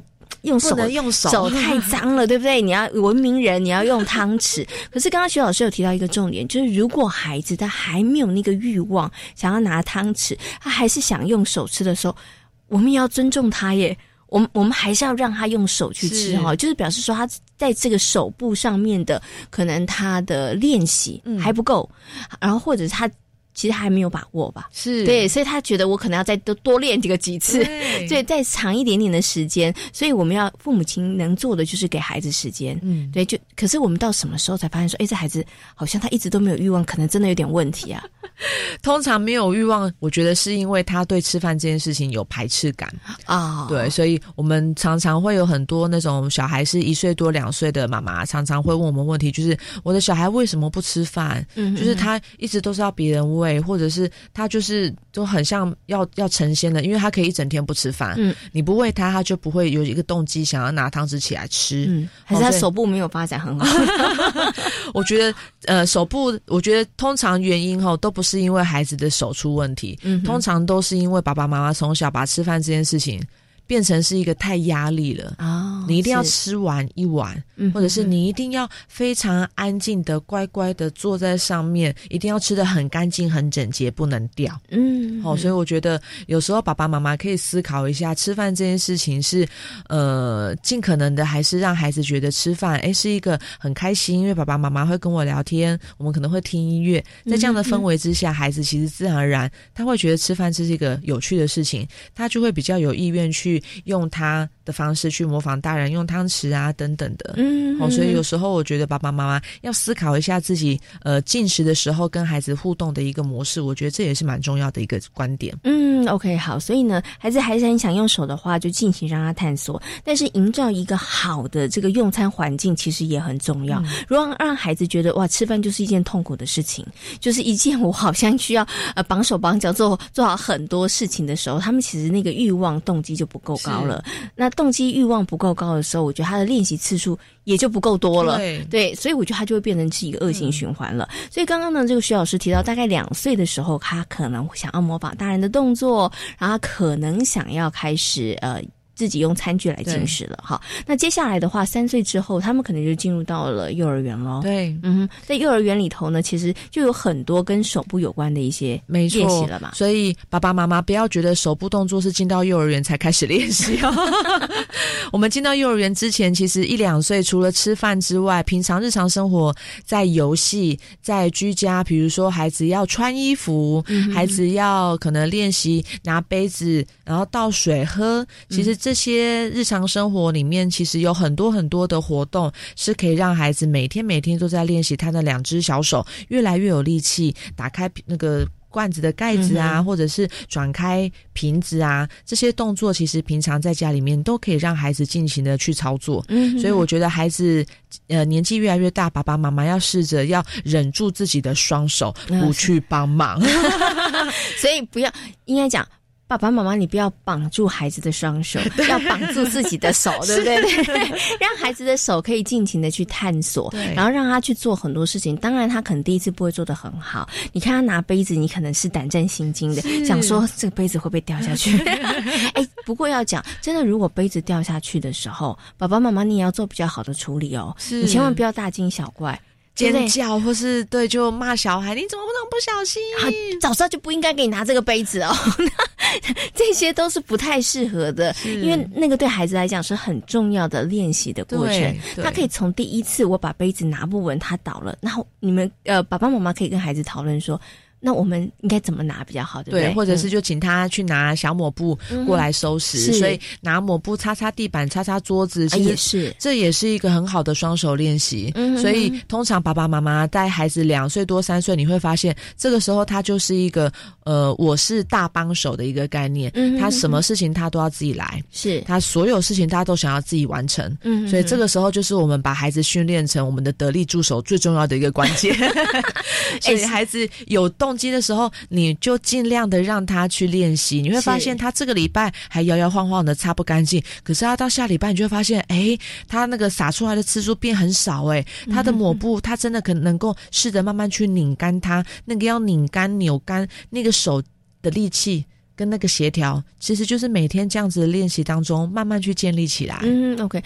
用手用手手太脏了，对不对？你要文明人，你要用汤匙。可是刚刚徐老师有提到一个重点，就是如果孩子他还没有那个欲望，想要拿汤匙，他还是想用手吃的时候，我们也要尊重他耶。我们我们还是要让他用手去吃哈，就是表示说他在这个手部上面的可能他的练习还不够，然后或者他。其实还没有把握吧，是对，所以他觉得我可能要再多多练几个几次，对，再长一点点的时间。所以我们要父母亲能做的就是给孩子时间，嗯，对，就可是我们到什么时候才发现说，哎，这孩子好像他一直都没有欲望，可能真的有点问题啊。通常没有欲望，我觉得是因为他对吃饭这件事情有排斥感啊。对，所以我们常常会有很多那种小孩是一岁多两岁的妈妈，常常会问我们问题，就是我的小孩为什么不吃饭？嗯，就是他一直都是要别人喂。或者是他就是都很像要要成仙的，因为他可以一整天不吃饭，嗯，你不喂他，他就不会有一个动机想要拿汤匙起来吃，嗯，还是他手部没有发展很好。我觉得呃手部，我觉得通常原因哈都不是因为孩子的手出问题，嗯，通常都是因为爸爸妈妈从小把吃饭这件事情。变成是一个太压力了啊！你一定要吃完一碗，或者是你一定要非常安静的、乖乖的坐在上面，一定要吃的很干净、很整洁，不能掉。嗯，好，所以我觉得有时候爸爸妈妈可以思考一下，吃饭这件事情是呃，尽可能的还是让孩子觉得吃饭哎是一个很开心，因为爸爸妈妈会跟我聊天，我们可能会听音乐，在这样的氛围之下，孩子其实自然而然他会觉得吃饭是一个有趣的事情，他就会比较有意愿去。用他的方式去模仿大人用汤匙啊等等的，嗯，哦，所以有时候我觉得爸爸妈妈要思考一下自己呃进食的时候跟孩子互动的一个模式，我觉得这也是蛮重要的一个观点。嗯，OK，好，所以呢，孩子还是很想用手的话，就尽情让他探索，但是营造一个好的这个用餐环境其实也很重要。如果让孩子觉得哇，吃饭就是一件痛苦的事情，就是一件我好像需要呃绑手绑脚做做好很多事情的时候，他们其实那个欲望动机就不。够高了，那动机欲望不够高的时候，我觉得他的练习次数也就不够多了。对，所以我觉得他就会变成是一个恶性循环了。所以刚刚呢，这个徐老师提到，大概两岁的时候，他可能想要模仿大人的动作，然后可能想要开始呃。自己用餐具来进食了哈。那接下来的话，三岁之后，他们可能就进入到了幼儿园喽。对，嗯，在幼儿园里头呢，其实就有很多跟手部有关的一些没练习了嘛。所以爸爸妈妈不要觉得手部动作是进到幼儿园才开始练习哦。我们进到幼儿园之前，其实一两岁除了吃饭之外，平常日常生活在游戏、在居家，比如说孩子要穿衣服，孩子要可能练习拿杯子，然后倒水喝。其实这些日常生活里面，其实有很多很多的活动是可以让孩子每天每天都在练习他的两只小手越来越有力气，打开那个。罐子的盖子啊，或者是转开瓶子啊，这些动作其实平常在家里面都可以让孩子尽情的去操作。嗯，所以我觉得孩子呃年纪越来越大，爸爸妈妈要试着要忍住自己的双手，不去帮忙。所以不要应该讲。爸爸妈妈，你不要绑住孩子的双手，要绑住自己的手，对不对？让孩子的手可以尽情的去探索，然后让他去做很多事情。当然，他可能第一次不会做的很好。你看他拿杯子，你可能是胆战心惊的，想说这个杯子会不会掉下去？哎，不过要讲真的，如果杯子掉下去的时候，爸爸妈妈你也要做比较好的处理哦，你千万不要大惊小怪。尖叫，或是对，就骂小孩，你怎么不能不小心？早知道就不应该给你拿这个杯子哦。这些都是不太适合的，因为那个对孩子来讲是很重要的练习的过程。他可以从第一次我把杯子拿不稳，他倒了，然后你们呃爸爸妈妈可以跟孩子讨论说。那我们应该怎么拿比较好？对不对？或者是就请他去拿小抹布过来收拾，所以拿抹布擦擦地板、擦擦桌子，其实是这也是一个很好的双手练习。所以通常爸爸妈妈带孩子两岁多、三岁，你会发现这个时候他就是一个呃，我是大帮手的一个概念。嗯他什么事情他都要自己来，是他所有事情他都想要自己完成。嗯，所以这个时候就是我们把孩子训练成我们的得力助手最重要的一个关键。所以孩子有动。动机的时候，你就尽量的让他去练习，你会发现他这个礼拜还摇摇晃晃的擦不干净，可是他到下礼拜，你就会发现，哎，他那个洒出来的次数变很少，哎，他的抹布他真的可能够试着慢慢去拧干它，那个要拧干扭干那个手的力气跟那个协调，其实就是每天这样子的练习当中慢慢去建立起来。嗯，OK。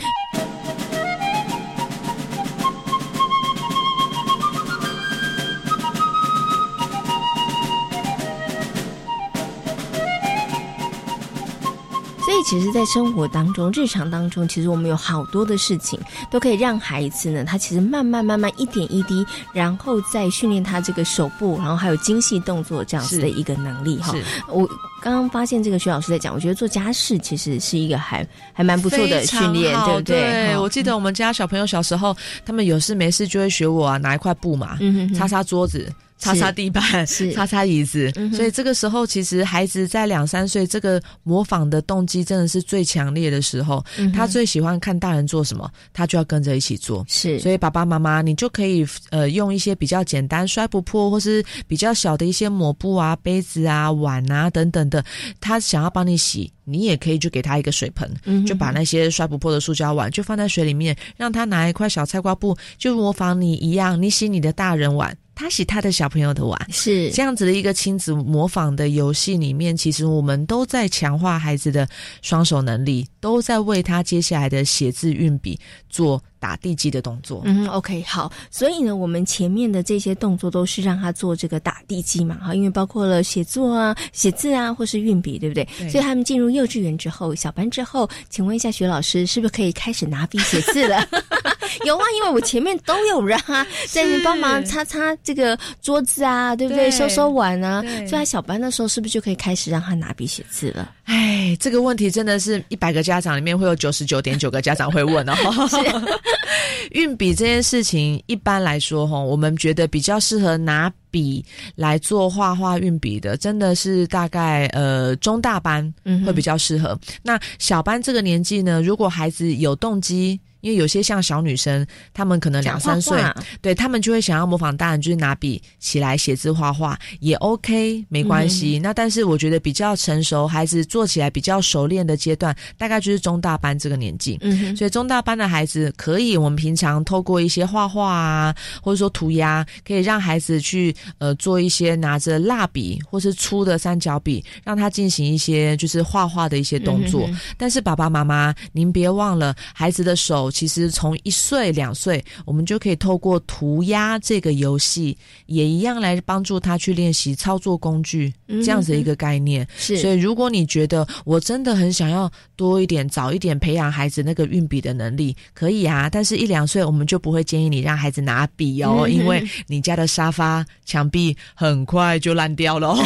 其实，在生活当中、日常当中，其实我们有好多的事情都可以让孩子呢，他其实慢慢、慢慢、一点一滴，然后再训练他这个手部，然后还有精细动作这样子的一个能力哈。我刚刚发现这个徐老师在讲，我觉得做家事其实是一个还还蛮不错的训练，对不对？对，我记得我们家小朋友小时候，他们有事没事就会学我啊，拿一块布嘛，擦擦桌子。擦擦地板，擦擦椅子，所以这个时候其实孩子在两三岁，这个模仿的动机真的是最强烈的时候。他最喜欢看大人做什么，他就要跟着一起做。是，所以爸爸妈妈，你就可以呃用一些比较简单、摔不破或是比较小的一些抹布啊、杯子啊、碗啊等等的，他想要帮你洗，你也可以就给他一个水盆，就把那些摔不破的塑胶碗就放在水里面，让他拿一块小菜瓜布，就模仿你一样，你洗你的大人碗。他洗他的小朋友的碗，是这样子的一个亲子模仿的游戏里面，其实我们都在强化孩子的双手能力，都在为他接下来的写字运笔做。打地基的动作，嗯，OK，好，所以呢，我们前面的这些动作都是让他做这个打地基嘛，哈，因为包括了写作啊、写字啊，或是运笔，对不对？所以他们进入幼稚园之后，小班之后，请问一下，徐老师是不是可以开始拿笔写字了？有啊，因为我前面都有人啊，在帮忙擦擦这个桌子啊，对不对？收收碗啊，所以他小班的时候是不是就可以开始让他拿笔写字了？哎，这个问题真的是一百个家长里面会有九十九点九个家长会问哦。运笔这件事情，一般来说哈，我们觉得比较适合拿笔来做画画运笔的，真的是大概呃中大班会比较适合。那小班这个年纪呢，如果孩子有动机。因为有些像小女生，她们可能两三岁，对她们就会想要模仿大人，就是拿笔起来写字画画，也 OK，没关系。那但是我觉得比较成熟，孩子做起来比较熟练的阶段，大概就是中大班这个年纪。嗯，所以中大班的孩子可以，我们平常透过一些画画啊，或者说涂鸦，可以让孩子去呃做一些拿着蜡笔或是粗的三角笔，让他进行一些就是画画的一些动作。但是爸爸妈妈，您别忘了，孩子的手其实从一岁两岁，我们就可以透过涂鸦这个游戏，也一样来帮助他去练习操作工具这样子一个概念。是，所以如果你觉得我真的很想要多一点、早一点培养孩子那个运笔的能力，可以啊。但是一两岁，我们就不会建议你让孩子拿笔哦，因为你家的沙发、墙壁很快就烂掉了。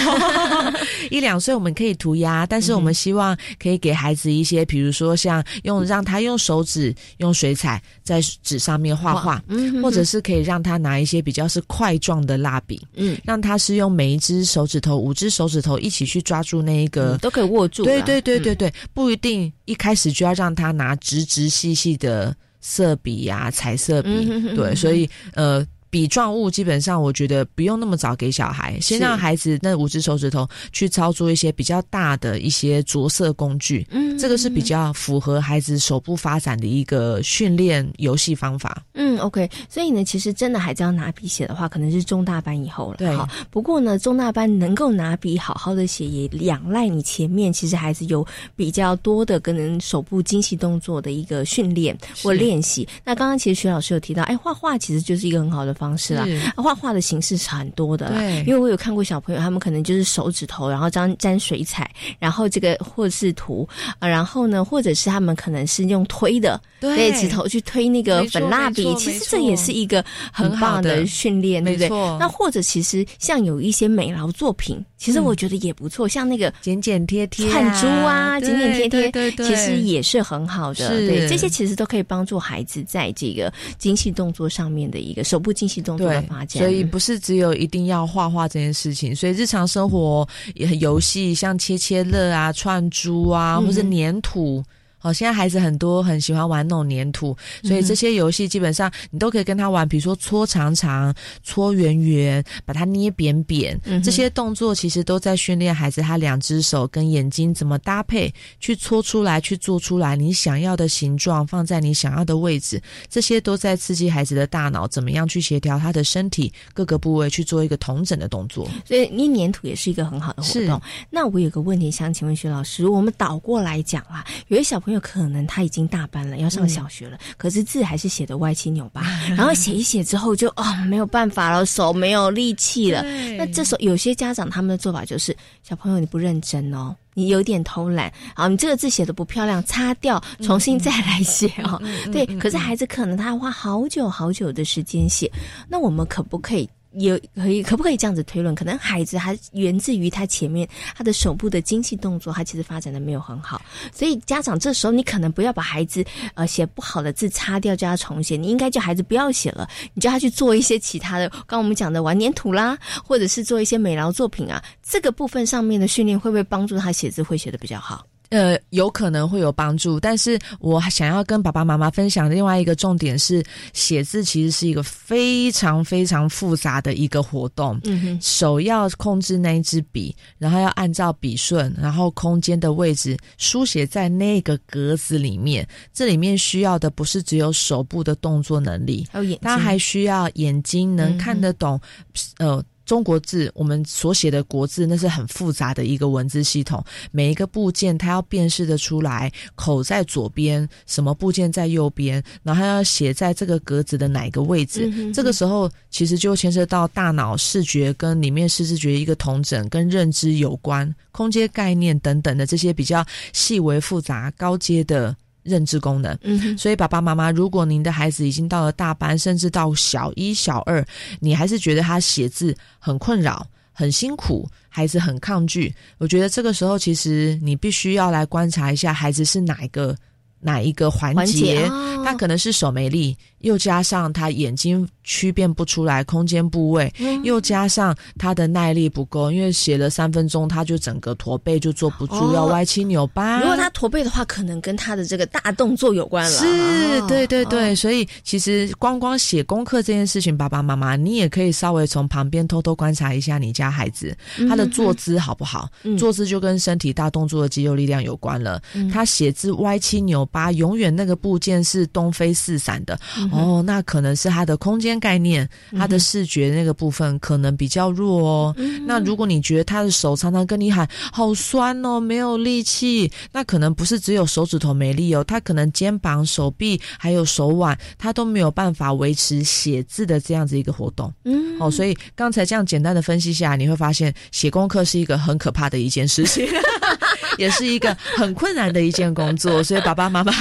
一两岁我们可以涂鸦，但是我们希望可以给孩子一些，比如说像用让他用手指用水彩在纸上面画画，或者是可以让他拿一些比较是块状的蜡笔，嗯，让他是用每一只手指头、五只手指头一起去抓住那一个，都可以握住。对对对对对，不一定一开始就要让他拿直直细细的色笔呀、彩色笔，对，所以呃。笔状物基本上，我觉得不用那么早给小孩，先让孩子那五只手指头去操作一些比较大的一些着色工具。嗯，这个是比较符合孩子手部发展的一个训练游戏方法。嗯，OK。所以呢，其实真的孩子要拿笔写的话，可能是中大班以后了。对。好不过呢，中大班能够拿笔好好的写，也仰赖你前面其实孩子有比较多的跟手部精细动作的一个训练或练习。那刚刚其实徐老师有提到，哎，画画其实就是一个很好的方。方式啊，画画的形式是很多的，对，因为我有看过小朋友，他们可能就是手指头，然后沾沾水彩，然后这个或者是涂，然后呢，或者是他们可能是用推的，对，指头去推那个粉蜡笔，其实这也是一个很棒的训练，对不对？那或者其实像有一些美劳作品，其实我觉得也不错，像那个剪剪贴贴、串珠啊，剪剪贴贴，对其实也是很好的，对，这些其实都可以帮助孩子在这个精细动作上面的一个手部精细。对，所以不是只有一定要画画这件事情，所以日常生活也很游戏，像切切乐啊、串珠啊，或者粘土。哦，现在孩子很多很喜欢玩那种粘土，所以这些游戏基本上你都可以跟他玩。比如说搓长长、搓圆圆，把它捏扁扁，这些动作其实都在训练孩子他两只手跟眼睛怎么搭配，去搓出来，去做出来你想要的形状，放在你想要的位置。这些都在刺激孩子的大脑，怎么样去协调他的身体各个部位去做一个同整的动作。所以捏粘土也是一个很好的活动。那我有个问题想请问徐老师，我们倒过来讲啊，有些小朋友。有可能他已经大班了，要上小学了，可是字还是写的歪七扭八，然后写一写之后就哦没有办法了，手没有力气了。那这时候有些家长他们的做法就是，小朋友你不认真哦，你有点偷懒啊，你这个字写的不漂亮，擦掉，重新再来写哦。对，可是孩子可能他要花好久好久的时间写，那我们可不可以？也可以可不可以这样子推论？可能孩子还源自于他前面他的手部的精细动作，他其实发展的没有很好，所以家长这时候你可能不要把孩子呃写不好的字擦掉，叫他重写，你应该叫孩子不要写了，你叫他去做一些其他的，刚我们讲的玩粘土啦，或者是做一些美劳作品啊，这个部分上面的训练会不会帮助他写字会写的比较好？呃，有可能会有帮助，但是我想要跟爸爸妈妈分享另外一个重点是，写字其实是一个非常非常复杂的一个活动。嗯哼，手要控制那一支笔，然后要按照笔顺，然后空间的位置书写在那个格子里面。这里面需要的不是只有手部的动作能力，还有眼睛，他还需要眼睛能看得懂，呃。中国字，我们所写的国字，那是很复杂的一个文字系统。每一个部件，它要辨识的出来，口在左边，什么部件在右边，然后要写在这个格子的哪个位置。这个时候，其实就牵涉到大脑视觉跟里面视觉一个同整，跟认知有关，空间概念等等的这些比较细微复杂、高阶的。认知功能，嗯，所以爸爸妈妈，如果您的孩子已经到了大班，甚至到小一、小二，你还是觉得他写字很困扰、很辛苦，孩子很抗拒，我觉得这个时候其实你必须要来观察一下孩子是哪一个哪一个环节，他可能是手没力。又加上他眼睛区辨不出来空间部位，又加上他的耐力不够，因为写了三分钟，他就整个驼背就坐不住，要歪七扭八。如果他驼背的话，可能跟他的这个大动作有关了。是，对对对，所以其实光光写功课这件事情，爸爸妈妈你也可以稍微从旁边偷偷观察一下你家孩子他的坐姿好不好？坐姿就跟身体大动作的肌肉力量有关了。他写字歪七扭八，永远那个部件是东飞四散的。哦，那可能是他的空间概念，他的视觉那个部分可能比较弱哦。那如果你觉得他的手常常跟你喊好酸哦，没有力气，那可能不是只有手指头没力哦，他可能肩膀、手臂还有手腕，他都没有办法维持写字的这样子一个活动。嗯，哦，所以刚才这样简单的分析下，你会发现写功课是一个很可怕的一件事情。也是一个很困难的一件工作，所以爸爸妈妈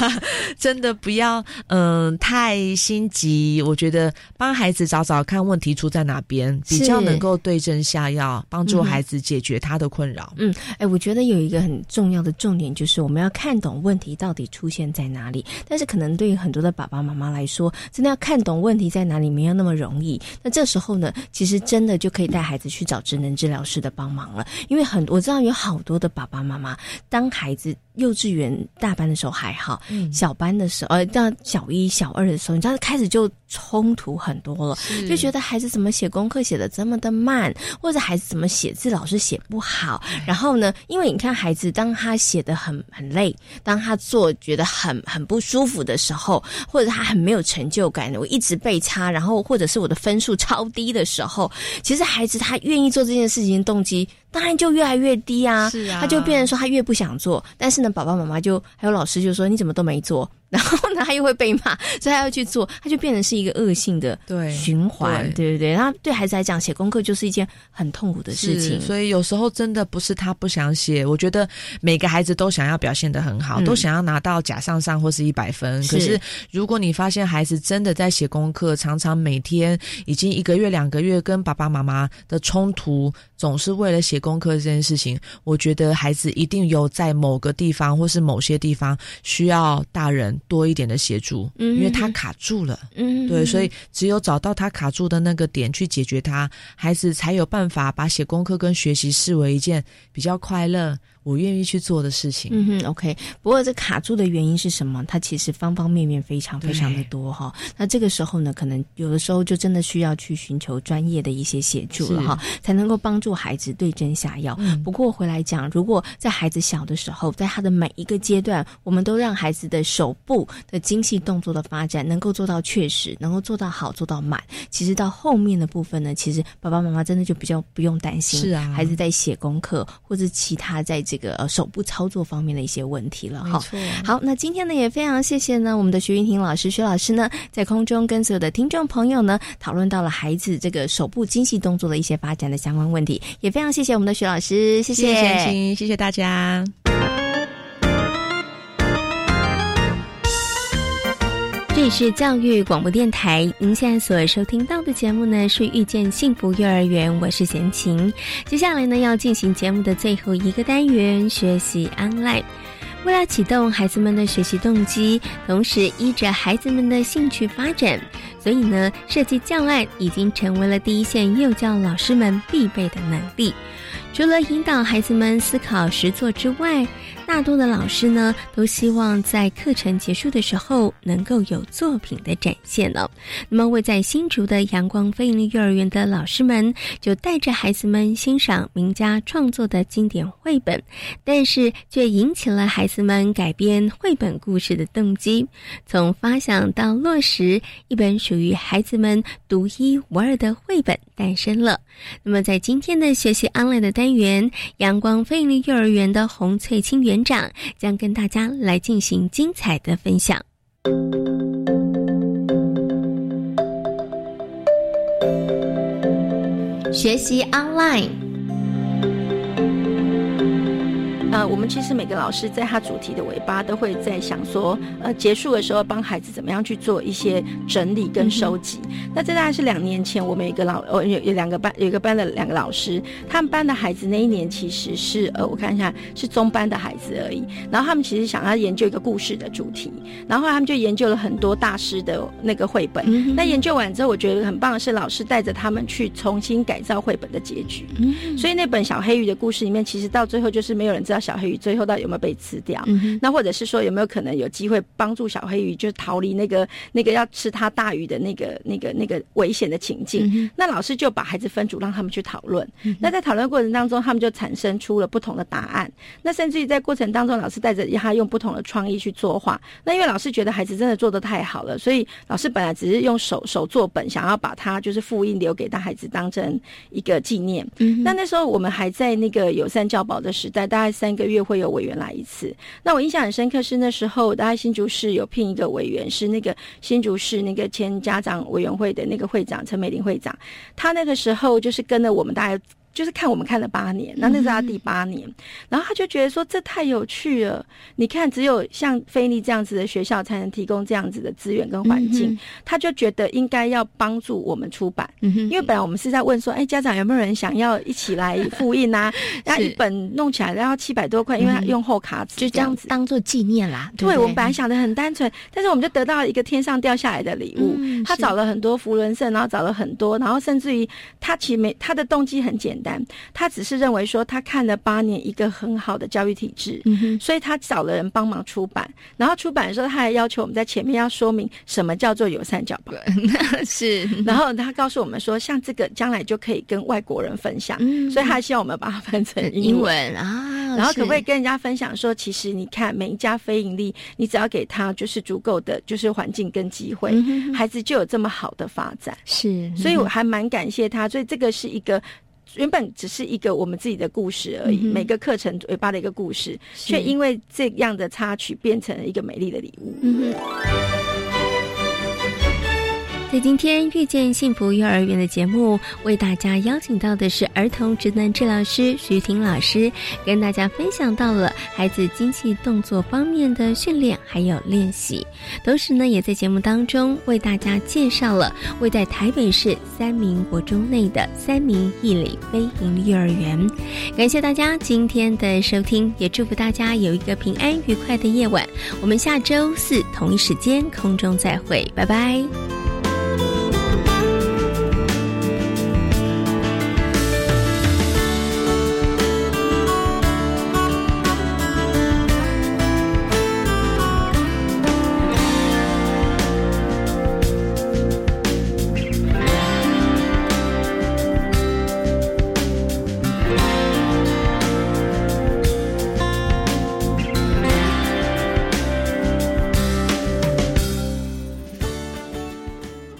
真的不要嗯太心急。我觉得帮孩子找找看问题出在哪边，比较能够对症下药，帮助孩子解决他的困扰。嗯，哎，我觉得有一个很重要的重点就是我们要看懂问题到底出现在哪里。但是可能对于很多的爸爸妈妈来说，真的要看懂问题在哪里没有那么容易。那这时候呢，其实真的就可以带孩子去找职能治疗师的帮忙了，因为很我知道有好多的爸爸妈妈。当孩子幼稚园大班的时候还好，小班的时候，呃，到小一、小二的时候，你知道开始就冲突很多了，就觉得孩子怎么写功课写的这么的慢，或者孩子怎么写字老是写不好。然后呢，因为你看孩子当他写的很很累，当他做觉得很很不舒服的时候，或者他很没有成就感，我一直被差，然后或者是我的分数超低的时候，其实孩子他愿意做这件事情的动机。当然就越来越低啊，是啊，他就变成说他越不想做，但是呢，爸爸妈妈就还有老师就说你怎么都没做。然后呢，他又会被骂，所以他要去做，他就变成是一个恶性的循环，对不对？然后对孩子来讲，写功课就是一件很痛苦的事情。所以有时候真的不是他不想写，我觉得每个孩子都想要表现的很好，都想要拿到甲上上或是一百分。可是如果你发现孩子真的在写功课，常常每天已经一个月、两个月跟爸爸妈妈的冲突，总是为了写功课这件事情，我觉得孩子一定有在某个地方或是某些地方需要大人。多一点的协助，因为他卡住了，嗯，对，所以只有找到他卡住的那个点去解决他，孩子才有办法把写功课跟学习视为一件比较快乐。我愿意去做的事情。嗯哼，OK。不过这卡住的原因是什么？它其实方方面面非常非常的多哈。那这个时候呢，可能有的时候就真的需要去寻求专业的一些协助了哈，才能够帮助孩子对症下药。不过回来讲，如果在孩子小的时候，在他的每一个阶段，我们都让孩子的手部的精细动作的发展能够做到确实，能够做到好，做到满。其实到后面的部分呢，其实爸爸妈妈真的就比较不用担心，是啊，孩子在写功课或者其他在。这个呃手部操作方面的一些问题了哈。好，那今天呢也非常谢谢呢我们的徐云婷老师，徐老师呢在空中跟所有的听众朋友呢讨论到了孩子这个手部精细动作的一些发展的相关问题，也非常谢谢我们的徐老师，谢谢，谢谢大家。这里是教育广播电台，您现在所收听到的节目呢是遇见幸福幼儿园，我是贤琴。接下来呢要进行节目的最后一个单元——学习 online。为了启动孩子们的学习动机，同时依着孩子们的兴趣发展，所以呢设计教案已经成为了第一线幼教老师们必备的能力。除了引导孩子们思考实作之外，大多的老师呢，都希望在课程结束的时候能够有作品的展现了。那么，位在新竹的阳光飞鹰幼儿园的老师们，就带着孩子们欣赏名家创作的经典绘本，但是却引起了孩子们改编绘本故事的动机。从发想到落实，一本属于孩子们独一无二的绘本诞生了。那么，在今天的学习 online 的单元，阳光飞鹰幼儿园的洪翠清园。长将跟大家来进行精彩的分享。学习 online，呃，我们其实每个老师在他主题的尾巴都会在想说，呃，结束的时候帮孩子怎么样去做一些整理跟收集。那这大概是两年前，我们有一个老，呃，有有两个班，有一个班的两个老师，他们班的孩子那一年其实是，呃，我看一下是中班的孩子而已。然后他们其实想要研究一个故事的主题，然后他们就研究了很多大师的那个绘本。那研究完之后，我觉得很棒的是老师带着他们去重新改造绘本的结局。所以那本小黑鱼的故事里面，其实到最后就是没有人知道小黑鱼最后到底有没有被吃掉。那或者是说有没有可能有机会帮助小黑鱼，就逃离那个那个要吃它大鱼的那个那个那个危险的情境？那老师就把孩子分组，让他们去讨论。那在讨论过程当中，他们就产生出了不同的答案。那甚至于在过程当中，老师带着他用不同的创意去作画。那因为老师觉得孩子真的做的太好了，所以老师本来只是用手手作本，想要把它就是复印留给大孩子当成一个纪念。那那时候我们还在那个友善教保的时代，大概三一个月会有委员来一次。那我印象很深刻是那时候，大家新竹市有聘一个委员，是那个新竹市那个前家长委员会的那个会长陈美玲会长，他那个时候就是跟了我们大家。就是看我们看了八年，那那是他第八年，然后他就觉得说这太有趣了。你看，只有像菲利这样子的学校才能提供这样子的资源跟环境，他就觉得应该要帮助我们出版。因为本来我们是在问说，哎，家长有没有人想要一起来 复印啊？那一本弄起来然后七百多块，因为他用厚卡纸，就这样子当做纪念啦。对，我们本来想的很单纯，但是我们就得到了一个天上掉下来的礼物。他找了很多福伦社，然后找了很多，然后甚至于他其实没他的动机很简单。他只是认为说，他看了八年一个很好的教育体制，所以他找了人帮忙出版。然后出版的时候，他还要求我们在前面要说明什么叫做友善教保。是。然后他告诉我们说，像这个将来就可以跟外国人分享，所以他希望我们把它翻成英文啊。然后可不可以跟人家分享说，其实你看每一家非盈利，你只要给他就是足够的就是环境跟机会，孩子就有这么好的发展。是。所以我还蛮感谢他。所以这个是一个。原本只是一个我们自己的故事而已，每个课程尾巴的一个故事，却因为这样的插曲变成了一个美丽的礼物。在今天遇见幸福幼儿园的节目，为大家邀请到的是儿童职能治疗师徐婷老师，跟大家分享到了孩子精细动作方面的训练还有练习，同时呢，也在节目当中为大家介绍了位在台北市三明国中内的三明义理非营幼儿园。感谢大家今天的收听，也祝福大家有一个平安愉快的夜晚。我们下周四同一时间空中再会，拜拜。